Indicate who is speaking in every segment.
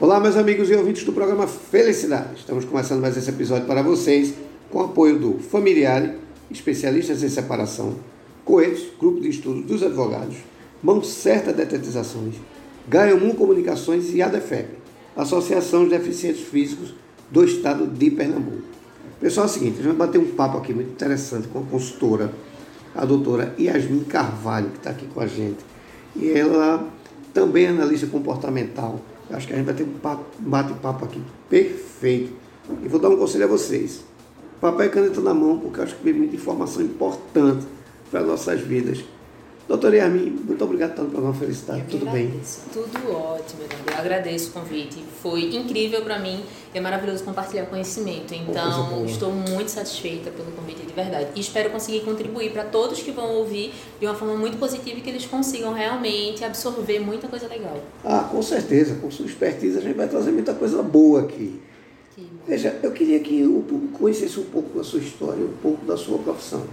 Speaker 1: Olá, meus amigos e ouvintes do programa Felicidade. Estamos começando mais esse episódio para vocês com apoio do Familiare, especialistas em separação, Coelhos, Grupo de Estudo dos Advogados, Mão Certa Detetizações, Gaiomum Comunicações e ADEFEP, Associação de Deficientes Físicos do Estado de Pernambuco. Pessoal, é o seguinte, a gente vai bater um papo aqui muito interessante com a consultora, a doutora Yasmin Carvalho, que está aqui com a gente. E ela também é analista comportamental. Acho que a gente vai ter um bate-papo aqui perfeito. E vou dar um conselho a vocês. Papel e caneta na mão, porque eu acho que vem muita informação importante para nossas vidas. Doutora Yasmin, muito obrigado pelo programa Felicidade.
Speaker 2: Eu
Speaker 1: Tudo
Speaker 2: agradeço.
Speaker 1: bem?
Speaker 2: Tudo ótimo, Eduardo. Eu agradeço o convite. Foi incrível para mim. É maravilhoso compartilhar conhecimento. Então, estou muito satisfeita pelo convite de verdade. E espero conseguir contribuir para todos que vão ouvir de uma forma muito positiva e que eles consigam realmente absorver muita coisa legal.
Speaker 1: Ah, com certeza. Com sua expertise, a gente vai trazer muita coisa boa aqui.
Speaker 2: Que.
Speaker 1: Veja, eu queria que o público conhecesse um pouco da sua história, um pouco da sua profissão.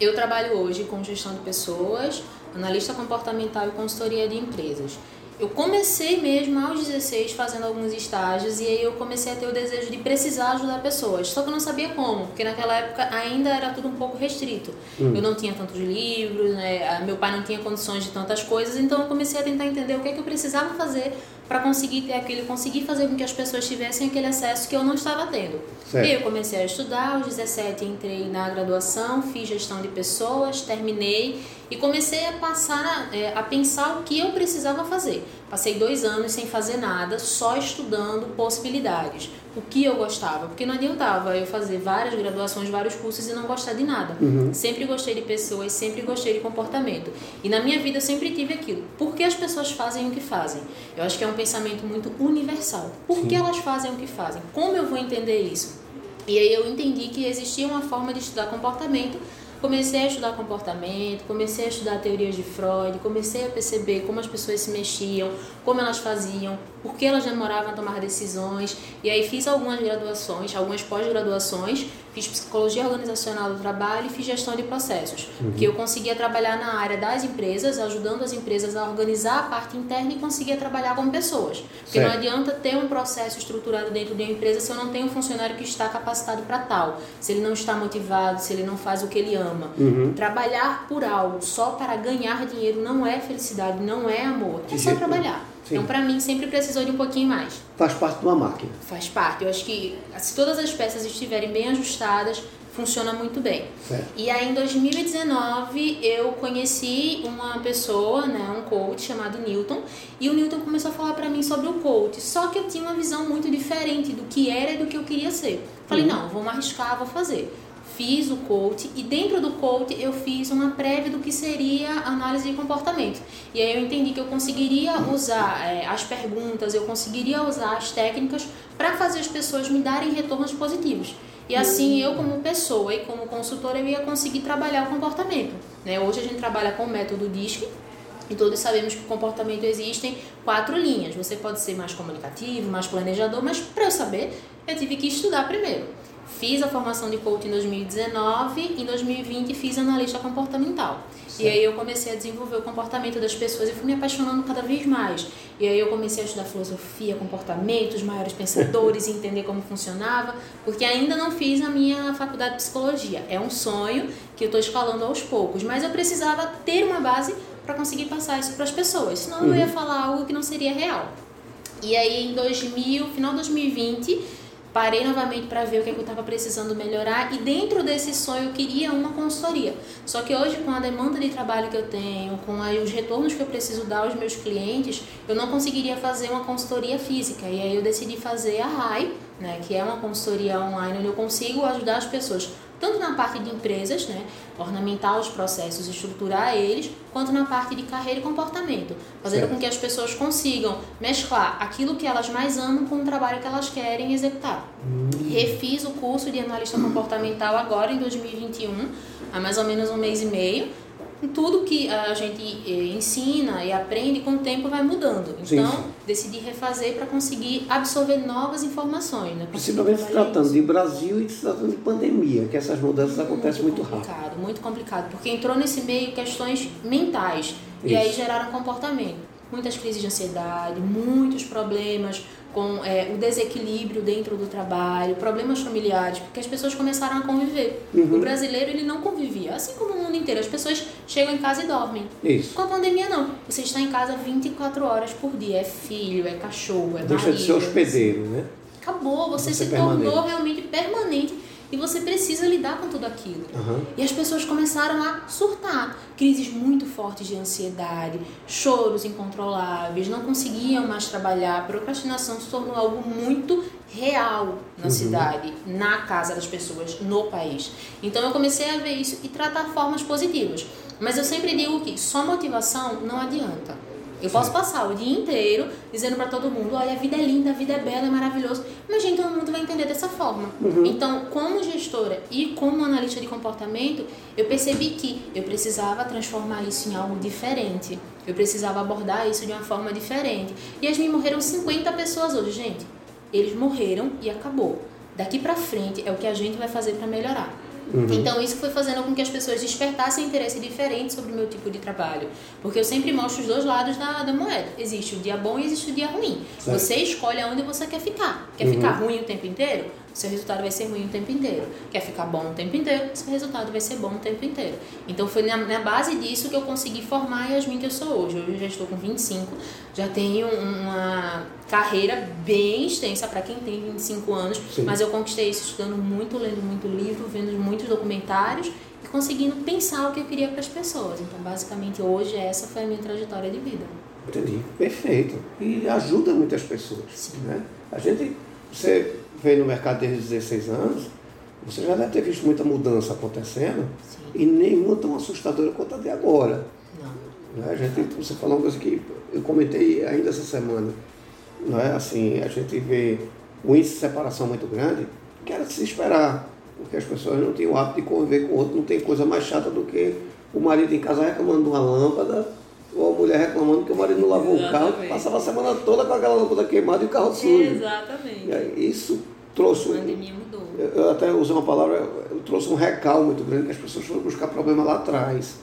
Speaker 2: Eu trabalho hoje com gestão de pessoas, analista comportamental e consultoria de empresas. Eu comecei mesmo aos 16 fazendo alguns estágios e aí eu comecei a ter o desejo de precisar ajudar pessoas. Só que eu não sabia como, porque naquela época ainda era tudo um pouco restrito. Eu não tinha tantos livros, né? Meu pai não tinha condições de tantas coisas, então eu comecei a tentar entender o que é que eu precisava fazer para conseguir ter aquele, conseguir fazer com que as pessoas tivessem aquele acesso que eu não estava tendo.
Speaker 1: Certo.
Speaker 2: Eu comecei a estudar, aos 17 entrei na graduação, fiz gestão de pessoas, terminei e comecei a passar a, é, a pensar o que eu precisava fazer. Passei dois anos sem fazer nada, só estudando possibilidades. O que eu gostava, porque não adiantava eu fazer várias graduações, vários cursos e não gostar de nada. Sempre gostei de pessoas, sempre gostei de comportamento. E na minha vida eu sempre tive aquilo. Por que as pessoas fazem o que fazem? Eu acho que é um pensamento muito universal. Por que elas fazem o que fazem? Como eu vou entender isso? E aí eu entendi que existia uma forma de estudar comportamento. Comecei a estudar comportamento, comecei a estudar teorias de Freud, comecei a perceber como as pessoas se mexiam, como elas faziam, por que elas demoravam a tomar decisões. E aí fiz algumas graduações, algumas pós-graduações, fiz psicologia organizacional do trabalho e fiz gestão de processos, que eu conseguia trabalhar na área das empresas, ajudando as empresas a organizar a parte interna e conseguia trabalhar com pessoas. Porque não
Speaker 1: Certo.
Speaker 2: adianta ter um processo estruturado dentro de uma empresa se eu não tenho um funcionário que está capacitado para tal, se ele não está motivado, se ele não faz o que ele ama. Trabalhar por algo só para ganhar dinheiro não é felicidade, não é amor, é só
Speaker 1: jeito
Speaker 2: trabalhar.
Speaker 1: Sim.
Speaker 2: Então, para mim, sempre precisou de um pouquinho mais.
Speaker 1: Faz parte de uma máquina.
Speaker 2: Faz parte. Eu acho que se todas as peças estiverem bem ajustadas, funciona muito bem.
Speaker 1: Certo.
Speaker 2: E aí, em 2019, eu conheci uma pessoa, né, um coach chamado Newton, e o Newton começou a falar para mim sobre o coach. Só que eu tinha uma visão muito diferente do que era e do que eu queria ser. Falei, não, vou arriscar, vou fazer. Fiz o coach e dentro do coach eu fiz uma prévia do que seria análise de comportamento. E aí eu entendi que eu conseguiria usar eh, as perguntas, eu conseguiria usar as técnicas para fazer as pessoas me darem retornos positivos. E assim eu como pessoa e como consultora eu ia conseguir trabalhar o comportamento. Né? Hoje a gente trabalha com o método DISC, e todos sabemos que o comportamento existem quatro linhas. Você pode ser mais comunicativo, mais planejador, mas para eu saber, eu tive que estudar primeiro. Fiz a formação de coach em 2019, em 2020 fiz analista comportamental. E aí eu comecei a desenvolver o comportamento das pessoas e fui me apaixonando cada vez mais. E aí eu comecei a estudar filosofia, comportamento, os maiores pensadores, e entender como funcionava, porque ainda não fiz a minha faculdade de psicologia. É um sonho que eu estou escalando aos poucos, mas eu precisava ter uma base para conseguir passar isso para as pessoas, senão eu ia falar algo que não seria real. E aí em 2000, final de 2020, parei novamente para ver o que, é que eu estava precisando melhorar e dentro desse sonho eu queria uma consultoria. Só que hoje com a demanda de trabalho que eu tenho, com os retornos que eu preciso dar aos meus clientes, eu não conseguiria fazer uma consultoria física. E aí eu decidi fazer a RAI, né, que é uma consultoria online onde eu consigo ajudar as pessoas tanto na parte de empresas, né, ornamentar os processos, estruturar eles, quanto na parte de carreira e comportamento, fazendo
Speaker 1: Certo.
Speaker 2: com que as pessoas consigam mesclar aquilo que elas mais amam com o trabalho que elas querem executar. Refiz o curso de analista comportamental agora em 2021, há mais ou menos um mês e meio. Tudo que a gente eh, ensina e aprende com o tempo vai mudando.
Speaker 1: Sim,
Speaker 2: Então,
Speaker 1: sim.
Speaker 2: decidi refazer para conseguir absorver novas informações. Né?
Speaker 1: Principalmente se tratando
Speaker 2: isso.
Speaker 1: de Brasil e se tratando de pandemia, que essas mudanças acontecem muito rápido.
Speaker 2: complicado, muito complicado, porque entrou nesse meio questões mentais e aí
Speaker 1: Isso.
Speaker 2: geraram comportamento. Muitas crises de ansiedade, muitos problemas com é, o desequilíbrio dentro do trabalho, problemas familiares, porque as pessoas começaram a conviver. Uhum. O brasileiro ele não convivia, assim como o mundo inteiro. As pessoas chegam em casa e dormem.
Speaker 1: Isso.
Speaker 2: Com a pandemia não. Você está em casa 24 horas por dia. É filho, é cachorro, é
Speaker 1: Deixa
Speaker 2: marido.
Speaker 1: de ser hospedeiro, né?
Speaker 2: Acabou. Você, você se permanente. tornou realmente permanente e você precisa lidar com tudo aquilo.
Speaker 1: Uhum.
Speaker 2: E as pessoas começaram a surtar. Crises muito fortes de ansiedade, choros incontroláveis, não conseguiam mais trabalhar, a procrastinação se tornou algo muito real na uhum. cidade, na casa das pessoas, no país. Então eu comecei a ver isso e tratar formas positivas. Mas eu sempre digo que só motivação não adianta. Eu posso passar o dia inteiro dizendo para todo mundo, olha, a vida é linda, a vida é bela, é maravilhoso, mas nem todo mundo vai entender dessa forma.
Speaker 1: Uhum.
Speaker 2: Então, como gestora e como analista de comportamento, eu percebi que eu precisava transformar isso em algo diferente. Eu precisava abordar isso de uma forma diferente. E as me morreram 50 pessoas hoje, gente. Eles morreram e acabou. Daqui para frente é o que a gente vai fazer para melhorar. Uhum. Então isso foi fazendo com que as pessoas despertassem interesse diferente sobre o meu tipo de trabalho. Porque eu sempre mostro os dois lados da, da moeda. Existe o dia bom e existe o dia ruim. Certo. Você escolhe aonde você quer ficar. Quer uhum. ficar ruim o tempo inteiro? Seu resultado vai ser ruim o tempo inteiro. Quer ficar bom o tempo inteiro, seu resultado vai ser bom o tempo inteiro. Então foi na, na base disso que eu consegui formar a Yasmin que eu sou hoje. Hoje eu já estou com 25, já tenho uma carreira bem extensa para quem tem 25 anos, Sim. mas eu conquistei isso estudando muito, lendo muito livro, vendo muitos documentários e conseguindo pensar o que eu queria para as pessoas. Então, basicamente, hoje essa foi a minha trajetória de vida.
Speaker 1: Entendi, perfeito. E ajuda muitas pessoas.
Speaker 2: Sim.
Speaker 1: Né? A gente, você vem no mercado desde os 16 anos, você já deve ter visto muita mudança acontecendo
Speaker 2: Sim.
Speaker 1: e nenhuma tão assustadora quanto a de agora.
Speaker 2: Não.
Speaker 1: Né? A gente, você falou uma coisa que eu comentei ainda essa semana. Não é? assim, a gente vê o índice de separação muito grande, que era de se esperar, porque as pessoas não têm o hábito de conviver com o outro, não tem coisa mais chata do que o marido em casa reclamando de uma lâmpada, ou a mulher reclamando que o marido não lavou Exatamente. o carro, passava a semana toda com aquela lâmpada queimada e o carro sujo.
Speaker 2: Exatamente.
Speaker 1: Isso trouxe.
Speaker 2: A pandemia mudou.
Speaker 1: Eu até usei uma palavra, eu trouxe um recal muito grande, que as pessoas foram buscar problema lá atrás.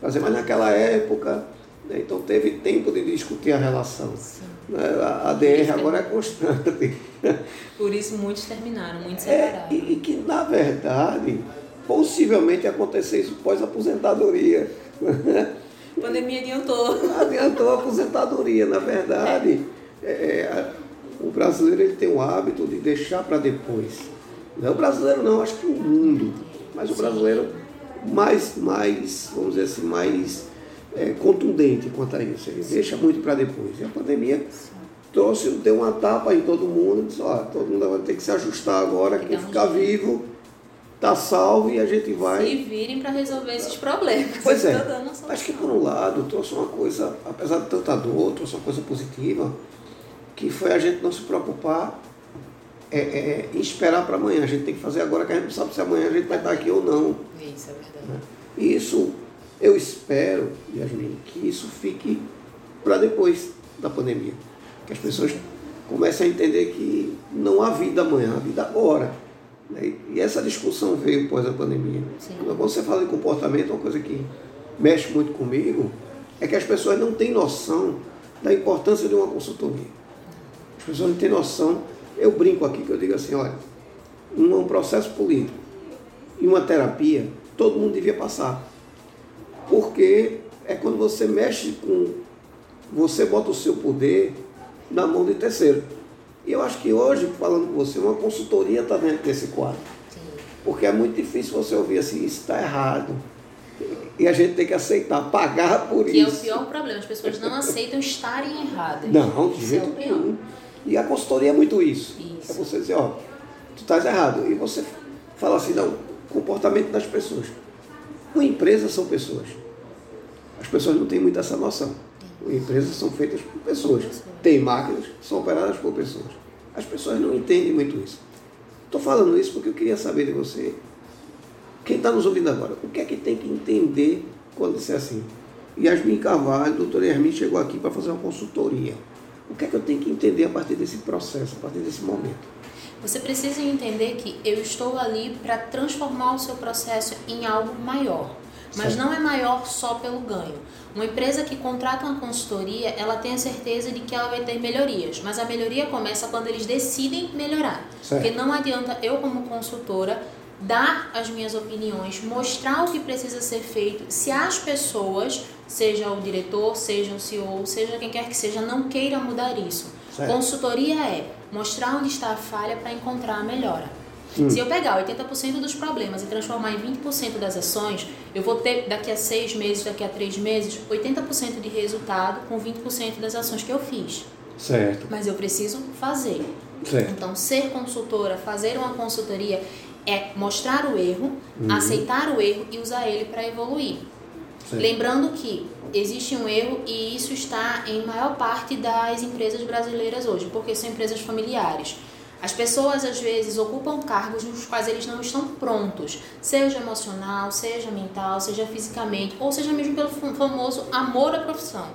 Speaker 1: Fazer, mas naquela época, né, então teve tempo de discutir a relação. Né, a, a DR agora é constante.
Speaker 2: Por isso muitos terminaram, muitos separaram.
Speaker 1: É, e, e, que, na verdade, possivelmente acontecer isso pós-aposentadoria.
Speaker 2: A pandemia adiantou.
Speaker 1: Adiantou a aposentadoria, na verdade. É, é, o brasileiro ele tem o hábito de deixar para depois. Não é o brasileiro não, acho que o mundo. Mas o brasileiro mais, mais vamos dizer assim, mais é, contundente quanto a isso. Ele deixa muito para depois. E a pandemia trouxe, deu uma tapa em todo mundo, disse, ó, todo mundo vai ter que se ajustar agora, quem ficar vivo tá salvo e a gente vai.
Speaker 2: Se virem para resolver esses problemas.
Speaker 1: Pois é. Acho que por um lado trouxe uma coisa, apesar de tanta dor, trouxe uma coisa positiva que foi a gente não se preocupar é, é, em esperar para amanhã. A gente tem que fazer agora, que a gente não sabe se amanhã a gente vai estar aqui ou não.
Speaker 2: Isso é verdade.
Speaker 1: Né? E isso, eu espero, Yasmin, que isso fique para depois da pandemia. Que as pessoas comecem a entender que não há vida amanhã, há vida agora. Né? E essa discussão veio após a pandemia.
Speaker 2: Sim.
Speaker 1: Quando você fala de comportamento, uma coisa que mexe muito comigo é que as pessoas não têm noção da importância de uma consultoria pessoas não têm noção. Eu brinco aqui que eu digo assim, olha, um processo político e uma terapia, todo mundo devia passar. Porque é quando você mexe com. Você bota o seu poder na mão de terceiro. E eu acho que hoje, falando com você, uma consultoria está dentro desse quadro.
Speaker 2: Sim.
Speaker 1: Porque é muito difícil você ouvir assim, isso está errado. E a gente tem que aceitar, pagar por
Speaker 2: que
Speaker 1: isso.
Speaker 2: Que é o pior problema, as pessoas não aceitam estarem erradas.
Speaker 1: Não, de jeito é nenhum. E a consultoria é muito isso.
Speaker 2: isso.
Speaker 1: É você dizer, ó, tu estás errado. E você fala assim, não, comportamento das pessoas. Uma empresa são pessoas. As pessoas não têm muito essa noção. Empresas são feitas por pessoas. Tem máquinas que são operadas por pessoas. As pessoas não entendem muito isso. Estou falando isso porque eu queria saber de você. Quem está nos ouvindo agora, o que é que tem que entender quando disser assim? Yasmin Carvalho, doutora Yasmin, chegou aqui para fazer uma consultoria. O que é que eu tenho que entender a partir desse processo, a partir desse momento?
Speaker 2: Você precisa entender que eu estou ali para transformar o seu processo em algo maior. mas
Speaker 1: Certo.
Speaker 2: não é maior só pelo ganho. Uma empresa que contrata uma consultoria, ela tem a certeza de que ela vai ter melhorias, mas a melhoria começa quando eles decidem melhorar.
Speaker 1: Certo.
Speaker 2: Porque não adianta eu, como consultora, dar as minhas opiniões, mostrar o que precisa ser feito, se as pessoas, seja o diretor, seja o CEO, seja quem quer que seja, não queira mudar isso.
Speaker 1: Certo.
Speaker 2: Consultoria é mostrar onde está a falha para encontrar a melhora.
Speaker 1: Hum.
Speaker 2: Se eu pegar 80% dos problemas e transformar em 20% das ações, eu vou ter daqui a seis meses, daqui a três meses, 80% de resultado com 20% das ações que eu fiz.
Speaker 1: Certo.
Speaker 2: Mas eu preciso fazer.
Speaker 1: Certo.
Speaker 2: Então, ser consultora, fazer uma consultoria é mostrar o erro,
Speaker 1: Uhum.
Speaker 2: aceitar o erro e usar ele para evoluir. Lembrando que existe um erro e isso está em maior parte das empresas brasileiras hoje, porque são empresas familiares. As pessoas às vezes ocupam cargos nos quais eles não estão prontos, seja emocional, seja mental, seja fisicamente, ou seja mesmo pelo fam- famoso amor à profissão.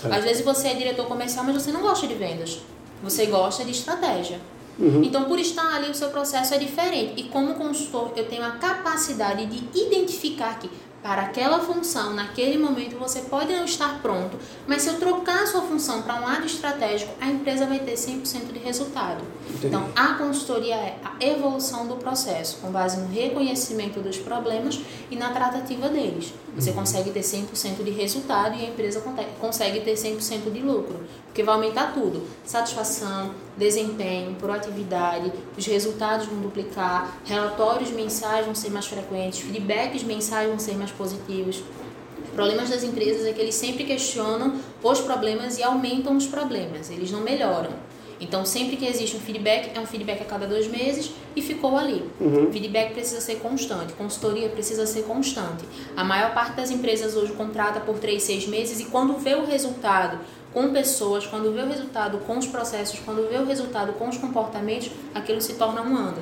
Speaker 1: Certo.
Speaker 2: Às vezes você é diretor comercial, mas você não gosta de vendas. Você gosta de estratégia.
Speaker 1: Uhum.
Speaker 2: Então, por estar ali, o seu processo é diferente. E como consultor, eu tenho a capacidade de identificar que para aquela função, naquele momento, você pode não estar pronto, mas se eu trocar a sua função para um lado estratégico, a empresa vai ter 100% de resultado.
Speaker 1: Entendi.
Speaker 2: Então, a consultoria é a evolução do processo, com base no reconhecimento dos problemas e na tratativa deles. Você consegue ter 100% de resultado e a empresa consegue ter 100% de lucro, porque vai aumentar tudo: satisfação, desempenho, proatividade, os resultados vão duplicar, relatórios mensais vão ser mais frequentes, feedbacks mensais vão ser mais positivos. Problemas das empresas é que eles sempre questionam os problemas e aumentam os problemas, eles não melhoram. Então, sempre que existe um feedback, é um feedback a cada dois meses e ficou ali.
Speaker 1: Uhum.
Speaker 2: Feedback precisa ser constante, consultoria precisa ser constante. A maior parte das empresas hoje contrata por três, seis meses e quando vê o resultado com pessoas, quando vê o resultado com os processos, quando vê o resultado com os comportamentos, aquilo se torna um ano.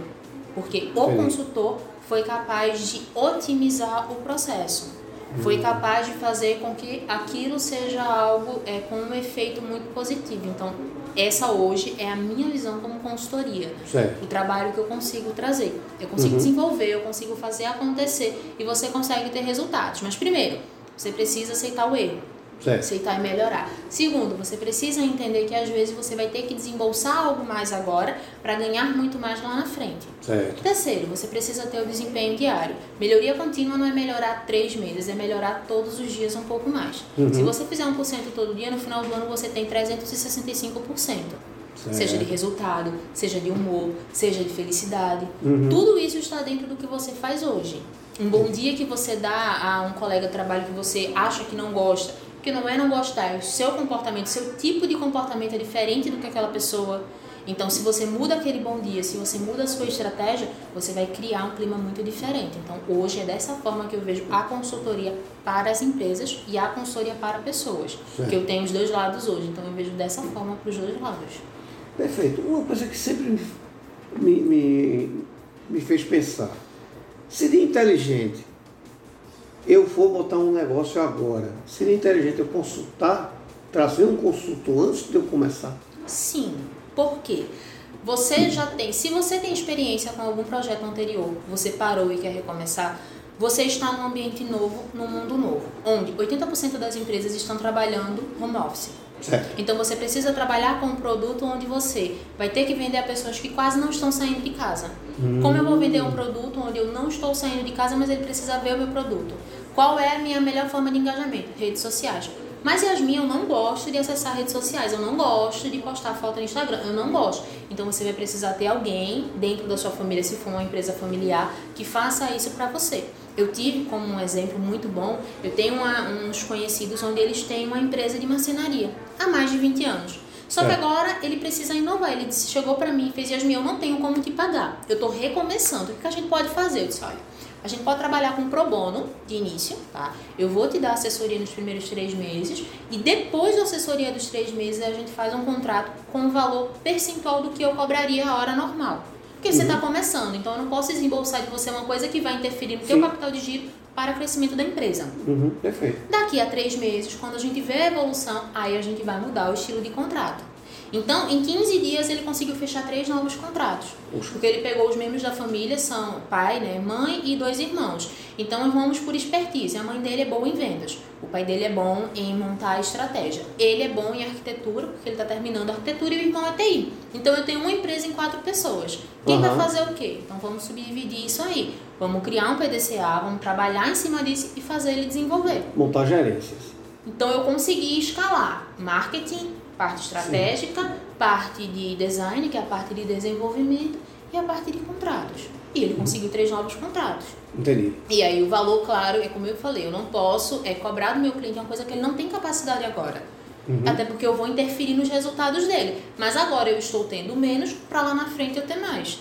Speaker 2: Porque o
Speaker 1: Entendi.
Speaker 2: consultor foi capaz de otimizar o processo. Foi capaz de fazer com que aquilo seja algo é, com um efeito muito positivo. Então, essa hoje é a minha visão como consultoria.
Speaker 1: Certo.
Speaker 2: o trabalho que eu consigo trazer. Eu consigo desenvolver, eu consigo fazer acontecer e você consegue ter resultados. Mas primeiro, você precisa aceitar o erro,
Speaker 1: Certo.
Speaker 2: aceitar e melhorar. Segundo, você precisa entender que às vezes você vai ter que desembolsar algo mais agora para ganhar muito mais lá na frente.
Speaker 1: Certo.
Speaker 2: Terceiro, você precisa ter o desempenho diário. Melhoria contínua não é melhorar três meses, é melhorar todos os dias um pouco mais. Se você fizer 1% todo dia, no final do ano você tem 365%.
Speaker 1: Certo.
Speaker 2: Seja de resultado, seja de humor, seja de felicidade.
Speaker 1: Uhum.
Speaker 2: Tudo isso está dentro do que você faz hoje. Um bom dia que você dá a um colega de trabalho que você acha que não gosta, que não é não gostar, é o seu comportamento, seu tipo de comportamento é diferente do que aquela pessoa. Então, se você muda aquele bom dia, se você muda a sua estratégia, você vai criar um clima muito diferente. Então, hoje é dessa forma que eu vejo a consultoria para as empresas e a consultoria para pessoas.
Speaker 1: Certo.
Speaker 2: Que eu tenho os dois lados hoje. Então, eu vejo dessa forma para os dois lados.
Speaker 1: Perfeito. Uma coisa que sempre me, me, me fez pensar. Seria inteligente eu for botar um negócio agora. Seria inteligente eu consultar, trazer um consultor antes de eu começar.
Speaker 2: Sim. Por quê? Você já tem, se você tem experiência com algum projeto anterior, você parou e quer recomeçar, você está num ambiente novo, num mundo novo, onde 80% das empresas estão trabalhando home office.
Speaker 1: Certo.
Speaker 2: Então você precisa trabalhar com um produto onde você vai ter que vender a pessoas que quase não estão saindo de casa. Como eu vou vender um produto onde eu não estou saindo de casa, mas ele precisa ver o meu produto? Qual é a minha melhor forma de engajamento? Redes sociais. Mas Yasmin, eu não gosto de acessar redes sociais, eu não gosto de postar foto no Instagram, eu não gosto. Então você vai precisar ter alguém dentro da sua família, se for uma empresa familiar, que faça isso para você. Eu tive como um exemplo muito bom, eu tenho uma- uns conhecidos onde eles têm uma empresa de marcenaria há mais de 20 anos. Só que
Speaker 1: É.
Speaker 2: agora ele precisa inovar. Ele disse, chegou para mim e fez, Yasmin, eu não tenho como te pagar. Eu tô recomeçando. O que que a gente pode fazer? Eu disse, olha, a gente pode trabalhar com pro bono de início, tá? Eu vou te dar assessoria nos primeiros três meses e depois da assessoria dos três meses a gente faz um contrato com um valor percentual do que eu cobraria a hora normal. Porque você está começando, então eu não posso desembolsar de você uma coisa que vai interferir no teu
Speaker 1: Sim.
Speaker 2: capital de giro para o crescimento da empresa.
Speaker 1: Uhum, perfeito.
Speaker 2: Daqui a três meses, quando a gente vê a evolução, aí a gente vai mudar o estilo de contrato. Então, em 15 dias, ele conseguiu fechar três novos contratos. Porque ele pegou os membros da família, são pai, né, mãe e dois irmãos. Então, vamos por expertise. A mãe dele é boa em vendas. O pai dele é bom em montar a estratégia. Ele é bom em arquitetura, porque ele está terminando a arquitetura e o irmão é TI. Então, eu tenho uma empresa em quatro pessoas. Quem vai
Speaker 1: Aham.
Speaker 2: fazer o quê? Então, vamos subdividir isso aí. Vamos criar um PDCA, vamos trabalhar em cima disso e fazer ele desenvolver.
Speaker 1: Montar gerências.
Speaker 2: Então eu consegui escalar marketing, parte estratégica, parte de design, que é a parte de desenvolvimento, e a parte de contratos. E ele conseguiu três novos contratos.
Speaker 1: Entendi.
Speaker 2: E aí o valor, claro, é como eu falei, eu não posso é cobrar do meu cliente uma coisa que ele não tem capacidade agora.
Speaker 1: Uhum.
Speaker 2: Até porque eu vou interferir nos resultados dele. Mas agora eu estou tendo menos, para lá na frente eu ter mais.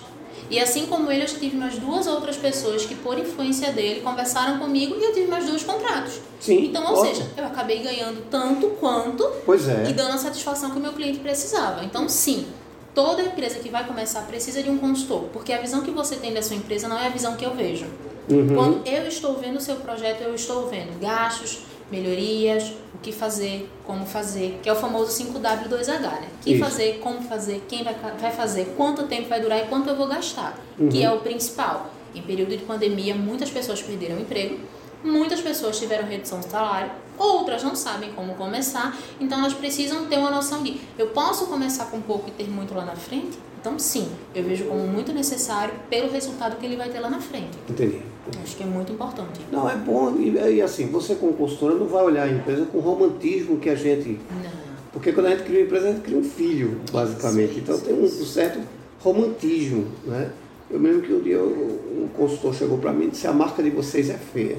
Speaker 2: E assim como ele, eu já tive mais duas outras pessoas que, por influência dele, conversaram comigo e eu tive mais dois contratos.
Speaker 1: Sim.
Speaker 2: Então, ou
Speaker 1: ótimo.
Speaker 2: seja, eu acabei ganhando tanto quanto
Speaker 1: Pois é.
Speaker 2: e dando a satisfação que o meu cliente precisava. Então, sim, toda empresa que vai começar precisa de um consultor, porque a visão que você tem da sua empresa não é a visão que eu vejo.
Speaker 1: Uhum.
Speaker 2: Quando eu estou vendo o seu projeto, eu estou vendo gastos, melhorias, o que fazer, como fazer, que é o famoso 5W2H, né? O que
Speaker 1: Isso.
Speaker 2: fazer, como fazer, quem vai, vai fazer, quanto tempo vai durar e quanto eu vou gastar,
Speaker 1: Uhum.
Speaker 2: que é o principal. Em período de pandemia, muitas pessoas perderam o emprego, muitas pessoas tiveram redução de salário, outras não sabem como começar, então elas precisam ter uma noção de eu posso começar com pouco e ter muito lá na frente? Então, sim, eu vejo como muito necessário pelo resultado que ele vai ter lá na frente.
Speaker 1: Entendi.
Speaker 2: Acho que é muito importante.
Speaker 1: Não, é bom. E, e assim, você como consultora não vai olhar a empresa com o romantismo que a gente.
Speaker 2: Não.
Speaker 1: Porque quando a gente cria uma empresa, a gente cria um filho, basicamente.
Speaker 2: Isso,
Speaker 1: então
Speaker 2: isso,
Speaker 1: tem um,
Speaker 2: isso.
Speaker 1: certo romantismo, né? Eu lembro que um dia um um consultor chegou para mim e disse, a marca de vocês é feia.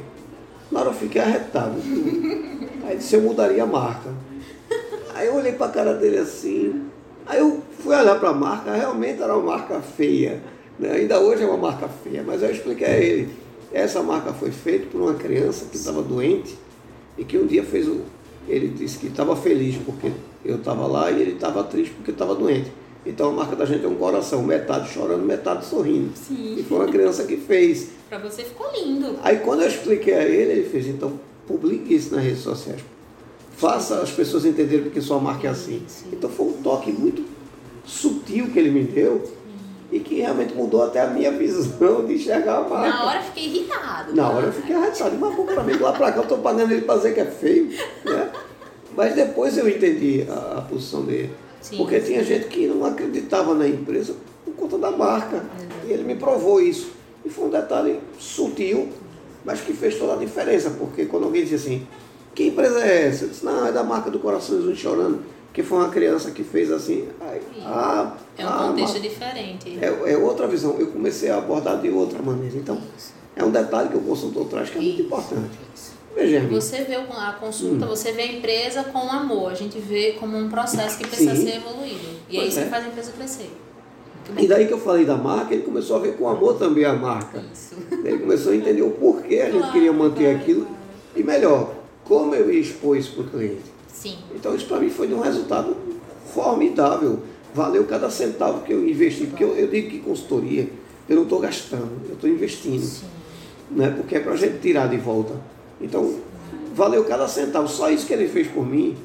Speaker 1: Na hora eu fiquei arretado. Aí disse, eu mudaria a marca. Aí eu olhei para a cara dele assim, aí eu fui olhar para a marca, realmente era uma marca feia. né? Ainda hoje é uma marca feia, mas eu expliquei a ele, essa marca foi feita por uma criança que estava doente e que um dia fez o. Ele disse que estava feliz porque eu estava lá e ele estava triste porque estava doente. Então a marca da gente é um coração, metade chorando, metade sorrindo.
Speaker 2: Sim.
Speaker 1: E foi uma criança que fez.
Speaker 2: Pra você ficou lindo.
Speaker 1: Aí quando eu expliquei a ele, ele fez, então publique isso nas redes sociais. Faça as pessoas entenderem porque sua marca é assim.
Speaker 2: Sim.
Speaker 1: Então foi um toque muito sutil que ele me deu e que realmente mudou até a minha visão de enxergar a marca.
Speaker 2: Na hora eu fiquei irritado.
Speaker 1: Na hora eu fiquei arretado, mas para mim, lá pra cá eu tô pagando ele pra dizer que é feio, né? Mas depois eu entendi a, a posição dele.
Speaker 2: Sim,
Speaker 1: porque
Speaker 2: sim.
Speaker 1: tinha gente que não acreditava na empresa por conta da marca. E ele me provou isso. E foi um detalhe sutil, mas que fez toda a diferença. Porque quando alguém disse assim, que empresa é essa? Eu disse, não, é da marca do Corações Chorando, que foi uma criança que fez assim. Aí, ah,
Speaker 2: É um
Speaker 1: ah,
Speaker 2: contexto diferente.
Speaker 1: é, é outra visão. Eu comecei a abordar de outra maneira. Então, é um detalhe que o consultor traz que é muito
Speaker 2: Isso.
Speaker 1: importante. Veja.
Speaker 2: Você vê a consulta,
Speaker 1: Hum.
Speaker 2: você vê a empresa com amor. A gente vê como um processo que precisa
Speaker 1: Sim.
Speaker 2: ser evoluído. E aí
Speaker 1: Pois
Speaker 2: você
Speaker 1: é.
Speaker 2: faz a empresa crescer.
Speaker 1: E daí que eu falei da marca, ele começou a ver com amor também a marca.
Speaker 2: Isso.
Speaker 1: Ele começou a entender o porquê a gente
Speaker 2: Claro,
Speaker 1: queria manter
Speaker 2: claro,
Speaker 1: aquilo.
Speaker 2: claro.
Speaker 1: E melhor, como eu ia expor isso para o cliente.
Speaker 2: Sim.
Speaker 1: Então isso para mim foi de um resultado formidável. Valeu cada centavo que eu investi. Porque eu, eu digo que consultoria, eu não estou gastando, eu estou investindo.
Speaker 2: Sim.
Speaker 1: né? porque é para a gente tirar de volta. Então, valeu cada centavo. Só isso que ele fez por mim,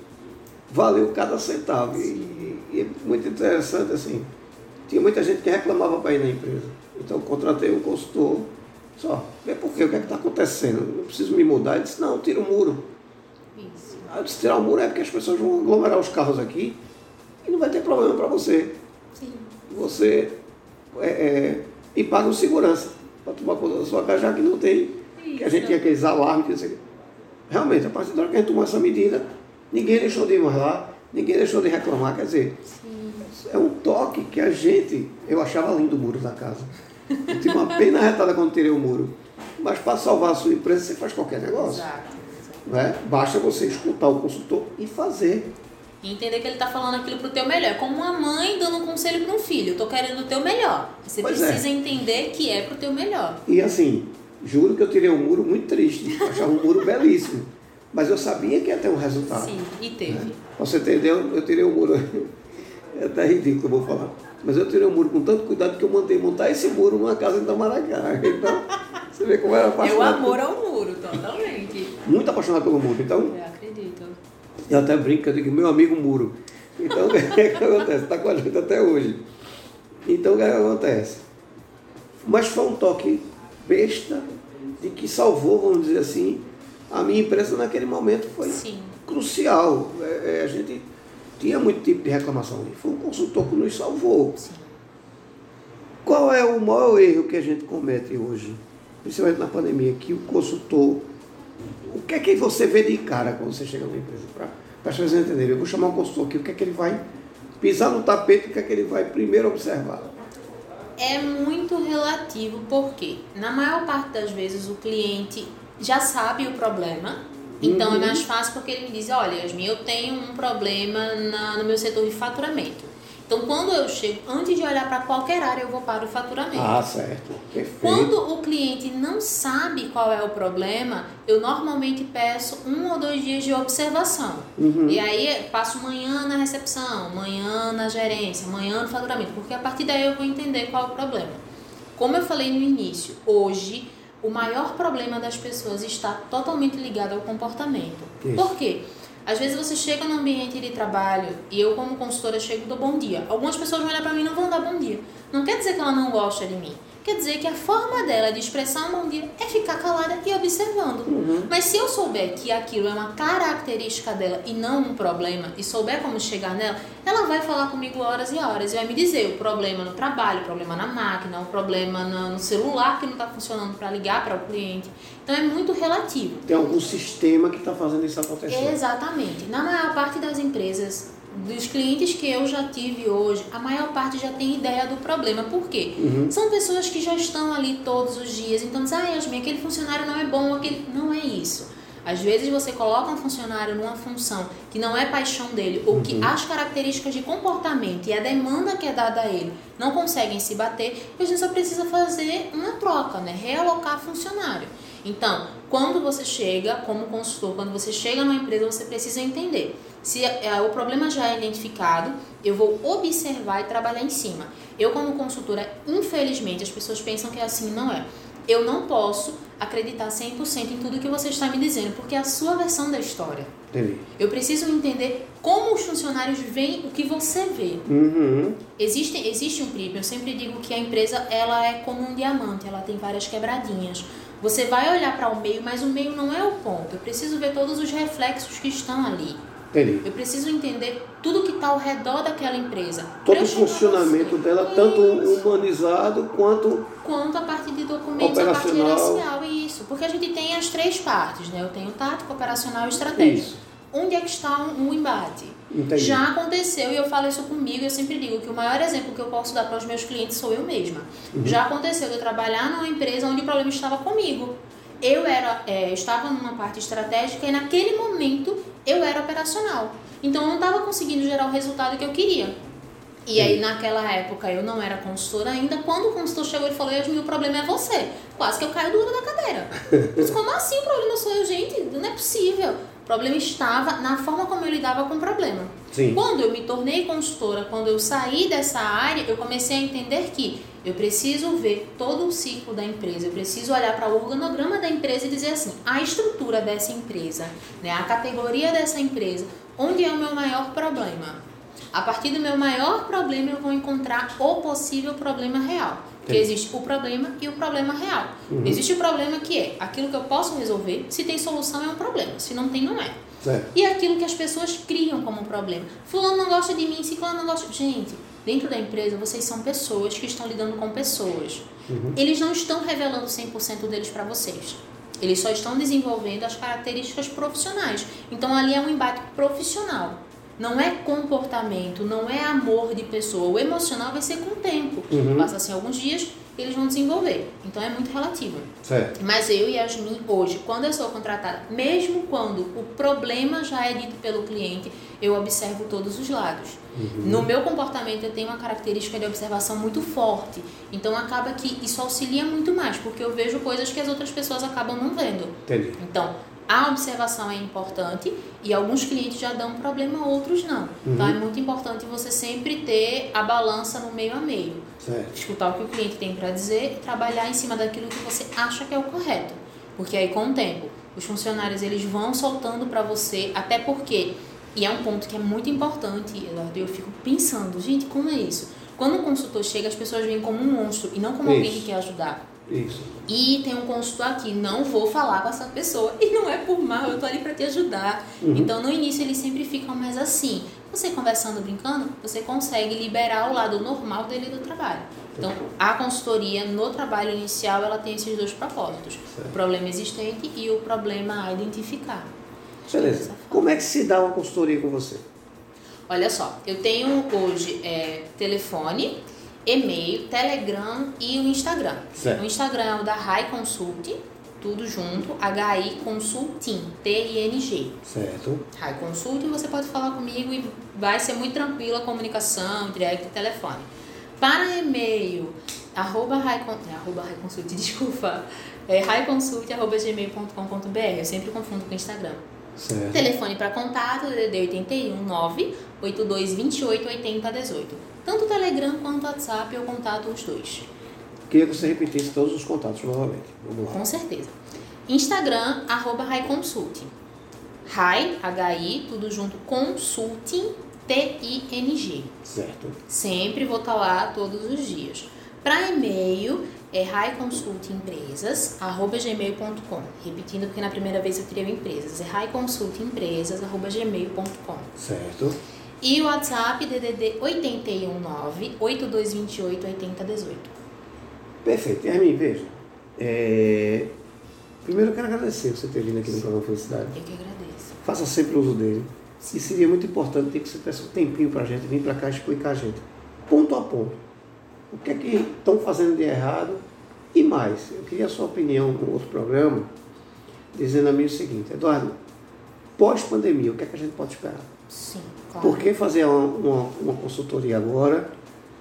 Speaker 1: valeu cada centavo. E, e é muito interessante assim. Tinha muita gente que reclamava para ir na empresa. Então, eu contratei um consultor. Só, vê por quê? O que é que está acontecendo? Eu preciso me mudar. Ele disse, não, tira o muro.
Speaker 2: Isso.
Speaker 1: Aí eu disse, tirar o muro é porque as pessoas vão aglomerar os carros aqui e não vai ter problema para você.
Speaker 2: Sim.
Speaker 1: Você é, é, e paga o segurança para tomar conta da sua casa, já que não tem que a gente tinha aqueles alarmes. Que. Realmente, a partir da hora que a gente tomou essa medida, ninguém deixou de ir mais lá, ninguém deixou de reclamar. Quer dizer,
Speaker 2: Sim.
Speaker 1: é um toque que a gente. Eu achava lindo o muro da casa. Eu tive uma pena retada quando tirei o muro. Mas para salvar a sua empresa, você faz qualquer negócio.
Speaker 2: Exato.
Speaker 1: Né? Basta você escutar o consultor e fazer.
Speaker 2: E entender que ele tá falando aquilo pro teu melhor. É como uma mãe dando um conselho para um filho. Eu tô querendo o teu melhor. Você
Speaker 1: Pois é.
Speaker 2: precisa entender que é pro teu melhor.
Speaker 1: E assim, juro que eu tirei um muro muito triste. Eu achava um muro belíssimo. Mas eu sabia que ia ter um resultado.
Speaker 2: Sim, e teve.
Speaker 1: Pra você entender, eu tirei o muro. É até ridículo, eu vou falar. Mas eu tirei o muro com tanto cuidado que eu mandei montar esse muro numa casa em Tamaracá. Então, você vê como eu era
Speaker 2: É o
Speaker 1: apaixonado.
Speaker 2: amor ao muro, totalmente.
Speaker 1: Muito apaixonado pelo muro. Então,
Speaker 2: Eu acredito.
Speaker 1: eu até brinco, eu digo, meu amigo muro. Então, o que, é que acontece? Está com a gente até hoje. Então, o que, é que acontece? Mas foi um toque besta de que salvou, vamos dizer assim, a minha empresa naquele momento foi
Speaker 2: Sim.
Speaker 1: crucial. É, é, a gente tinha muito tipo de reclamação ali. Foi um consultor que nos salvou.
Speaker 2: Sim.
Speaker 1: Qual é o maior erro que a gente comete hoje, principalmente na pandemia, que o consultor. O que é que você vê de cara quando você chega numa empresa? Para as pessoas entenderem, eu vou chamar um consultor aqui, o que é que ele vai pisar no tapete, o que é que ele vai primeiro observar?
Speaker 2: É muito relativo, porque na maior parte das vezes o cliente já sabe o problema, então
Speaker 1: Uhum.
Speaker 2: é mais fácil porque ele me diz, olha, Yasmin, eu tenho um problema na- no meu setor de faturamento. Então quando eu chego, antes de olhar para qualquer área, eu vou para o faturamento.
Speaker 1: Ah, certo. Perfeito.
Speaker 2: Quando o cliente não sabe qual é o problema, eu normalmente peço um ou dois dias de observação.
Speaker 1: Uhum.
Speaker 2: E aí passo manhã na recepção, manhã na gerência, manhã no faturamento, porque a partir daí eu vou entender qual é o problema. Como eu falei no início, hoje o maior problema das pessoas está totalmente ligado ao comportamento.
Speaker 1: Isso.
Speaker 2: Por quê? Às vezes você chega no ambiente de trabalho e eu como consultora chego e dou bom dia. Algumas pessoas vão olhar pra mim e não vão dar bom dia. Não quer dizer que ela não gosta de mim. Quer dizer que a forma dela de expressar um bom dia é ficar calada e observando.
Speaker 1: Uhum.
Speaker 2: Mas se eu souber que aquilo é uma característica dela e não um problema, e souber como chegar nela, ela vai falar comigo horas e horas e vai me dizer o problema no trabalho, o problema na máquina, o problema no celular que não está funcionando para ligar para o cliente. Então é muito relativo.
Speaker 1: Tem algum sistema que está fazendo isso acontecer.
Speaker 2: Exatamente. Na maior parte das empresas, dos clientes que eu já tive hoje, a maior parte já tem ideia do problema. Por quê?
Speaker 1: Uhum.
Speaker 2: São pessoas que já estão ali todos os dias. Então diz, ah, Yasmin, aquele funcionário não é bom, aquele. Não é isso. Às vezes você coloca um funcionário numa função que não é paixão dele, ou que as características de comportamento e a demanda que é dada a ele não conseguem se bater, e a gente só precisa fazer uma troca, né? Realocar funcionário. Então, quando você chega como consultor, quando você chega numa empresa, você precisa entender se é, o problema já é identificado, eu vou observar e trabalhar em cima. Eu, como consultora, infelizmente, as pessoas pensam que é assim, não é. Eu não posso acreditar 100% em tudo que você está me dizendo, porque é a sua versão da história.
Speaker 1: Entendi.
Speaker 2: Eu preciso entender como os funcionários veem o que você vê.
Speaker 1: Uhum.
Speaker 2: Existe, existe um prisma, eu sempre digo que a empresa ela é como um diamante, ela tem várias quebradinhas. Você vai olhar para o meio, mas o meio não é o ponto. Eu preciso ver todos os reflexos que estão ali.
Speaker 1: Entendi.
Speaker 2: Eu preciso entender tudo que está ao redor daquela empresa.
Speaker 1: Todo o funcionamento dela, tanto
Speaker 2: Isso.
Speaker 1: humanizado quanto.
Speaker 2: Quanto a parte de documentos, a parte gerencial, isso. Porque a gente tem as três partes, né? Eu tenho tático, operacional e estratégico.
Speaker 1: Isso.
Speaker 2: Onde é que está um, um embate?
Speaker 1: Entendi.
Speaker 2: Já aconteceu, e eu falo isso comigo, eu sempre digo que o maior exemplo que eu posso dar para os meus clientes sou eu mesma.
Speaker 1: Uhum.
Speaker 2: Já aconteceu de eu trabalhar numa empresa onde o problema estava comigo. Eu era, é, estava numa parte estratégica e naquele momento eu era operacional. Então eu não estava conseguindo gerar o resultado que eu queria. E aí, naquela época, eu não era consultora ainda. Quando o consultor chegou e falou, Yasmin, o problema é você. Quase que eu caio dura da cadeira. Mas como assim o problema sou eu? Gente, não é possível. O problema estava na forma como eu lidava com o problema.
Speaker 1: Sim.
Speaker 2: Quando eu me tornei consultora, quando eu saí dessa área, eu comecei a entender que eu preciso ver todo o ciclo da empresa, eu preciso olhar para o organograma da empresa e dizer assim, a estrutura dessa empresa, né, a categoria dessa empresa, onde é o meu maior problema? A partir do meu maior problema, eu vou encontrar o possível problema real. Porque existe o problema e o problema real.
Speaker 1: Uhum.
Speaker 2: Existe o problema que é aquilo que eu posso resolver, se tem solução é um problema, se não tem, não é.
Speaker 1: Certo.
Speaker 2: E aquilo que as pessoas criam como problema. Fulano não gosta de mim, ciclano não gosta. Gente, dentro da empresa vocês são pessoas que estão lidando com pessoas. Eles não estão revelando 100% deles para vocês. Eles só estão desenvolvendo as características profissionais. Então ali é um embate profissional. Não é comportamento, não é amor de pessoa. O emocional vai ser com o tempo.
Speaker 1: Uhum.
Speaker 2: Passa assim alguns dias, eles vão desenvolver. Então é muito relativo.
Speaker 1: Certo.
Speaker 2: Mas eu e Yasmin, hoje, quando eu sou contratada, mesmo quando o problema já é dito pelo cliente, eu observo todos os lados. No meu comportamento, eu tenho uma característica de observação muito forte. Então, acaba que isso auxilia muito mais, porque eu vejo coisas que as outras pessoas acabam não vendo.
Speaker 1: Entendi.
Speaker 2: Então, a observação é importante e alguns clientes já dão problema, outros não. Então, é muito importante você sempre ter a balança no meio a meio
Speaker 1: Certo.
Speaker 2: escutar o que o cliente tem para dizer e trabalhar em cima daquilo que você acha que é o correto. Porque aí com o tempo, os funcionários eles vão soltando para você, até porque E é um ponto que é muito importante, Eduardo. Eu fico pensando, gente, como é isso? Quando um consultor chega, as pessoas veem como um monstro e não como
Speaker 1: Isso.
Speaker 2: alguém que quer ajudar.
Speaker 1: Isso.
Speaker 2: E tem um consultor aqui, não vou falar com essa pessoa. E não é por mal, eu tô ali para te ajudar.
Speaker 1: Uhum.
Speaker 2: Então, no início, eles sempre ficam mais assim. Você conversando, brincando, você consegue liberar o lado normal dele do trabalho. Então, a consultoria no trabalho inicial, ela tem esses dois propósitos.
Speaker 1: Certo.
Speaker 2: O problema existente e o problema a identificar.
Speaker 1: Beleza. Como é que se dá uma consultoria com você?
Speaker 2: Olha só, eu tenho hoje é, telefone, e-mail, Telegram e o Instagram.
Speaker 1: Certo.
Speaker 2: O Instagram é o da High Consult, tudo junto, HI Consulting, T-I-N-G.
Speaker 1: Certo.
Speaker 2: High Consulting, você pode falar comigo e vai ser muito tranquila a comunicação, direct e telefone. Para e-mail, arroba Con- é, arroba High Consult, desculpa, é highconsult.gmail.com.br, eu sempre confundo com o Instagram.
Speaker 1: Certo.
Speaker 2: Telefone para contato, DDD 81 9 82 28 80 18. Tanto o Telegram quanto o WhatsApp eu contato os dois.
Speaker 1: Queria que você repetisse todos os contatos novamente. Vamos lá.
Speaker 2: Com certeza. Instagram, arroba Consult. Hi, H-I, tudo junto, Consulting, T-I-N-G.
Speaker 1: Certo.
Speaker 2: Sempre vou estar lá todos os dias. Para e-mail, é highconsultempresas.gmail.com. Repetindo, porque na primeira vez eu queria empresas. É highconsultempresas.gmail.com.
Speaker 1: Certo.
Speaker 2: E o WhatsApp, DDD 819 8228 8018.
Speaker 1: Perfeito. Yasmin, veja. é, Primeiro eu quero agradecer você ter vindo aqui no programa Felicidade.
Speaker 2: Eu que agradeço.
Speaker 1: Faça sempre uso dele. E seria muito importante que você tivesse um tempinho pra gente vir pra cá e explicar a gente, ponto a ponto, o que é que estão fazendo de errado e mais. Eu queria a sua opinião no outro programa, dizendo a mim o seguinte, Eduardo, pós-pandemia, o que é que a gente pode esperar?
Speaker 2: Sim, claro.
Speaker 1: Por que fazer uma, uma, uma consultoria agora,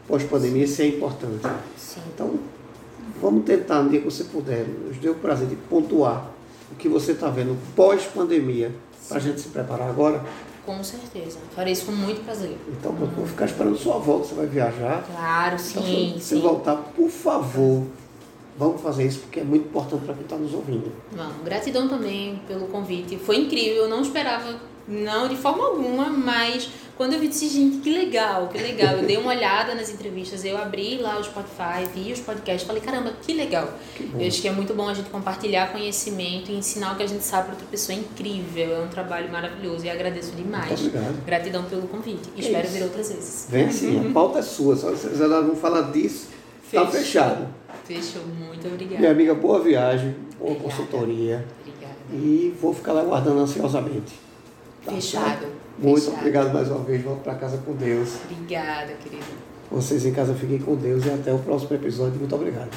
Speaker 1: pós-pandemia, se é importante?
Speaker 2: Sim.
Speaker 1: Então, vamos tentar, no dia que você puder, nos dê o prazer de pontuar o que você está vendo pós-pandemia, para a gente se preparar agora.
Speaker 2: Com certeza. Farei isso com muito prazer.
Speaker 1: Então, eu vou ficar esperando sua volta, você vai viajar.
Speaker 2: Claro,
Speaker 1: Então,
Speaker 2: sim,
Speaker 1: quando você
Speaker 2: sim.
Speaker 1: voltar, por favor, vamos fazer isso, porque é muito importante para quem está nos ouvindo.
Speaker 2: Não, gratidão também pelo convite. Foi incrível, eu não esperava, não de forma alguma, mas quando eu vi, disse, gente, que legal, que legal. Eu dei uma olhada nas entrevistas, eu abri lá o Spotify, vi os podcasts, falei, caramba, que legal.
Speaker 1: Que.
Speaker 2: Eu acho que é muito bom a gente compartilhar conhecimento e ensinar o que a gente sabe para outra pessoa. É incrível, é um trabalho maravilhoso e agradeço demais. Gratidão pelo convite.
Speaker 1: É
Speaker 2: Espero
Speaker 1: isso.
Speaker 2: vir outras vezes.
Speaker 1: Vem sim, a pauta é sua, só se vocês não falar disso, está
Speaker 2: Fechou.
Speaker 1: fechado.
Speaker 2: Fechou, muito obrigada.
Speaker 1: Minha amiga, boa viagem, boa
Speaker 2: Obrigada.
Speaker 1: consultoria
Speaker 2: Obrigada.
Speaker 1: e vou ficar lá aguardando ansiosamente. Tá
Speaker 2: Fechado.
Speaker 1: Muito
Speaker 2: Fechado.
Speaker 1: obrigado mais uma vez, volto para casa com Deus.
Speaker 2: Obrigada, querida.
Speaker 1: Vocês em casa fiquem com Deus e até o próximo episódio. Muito obrigado.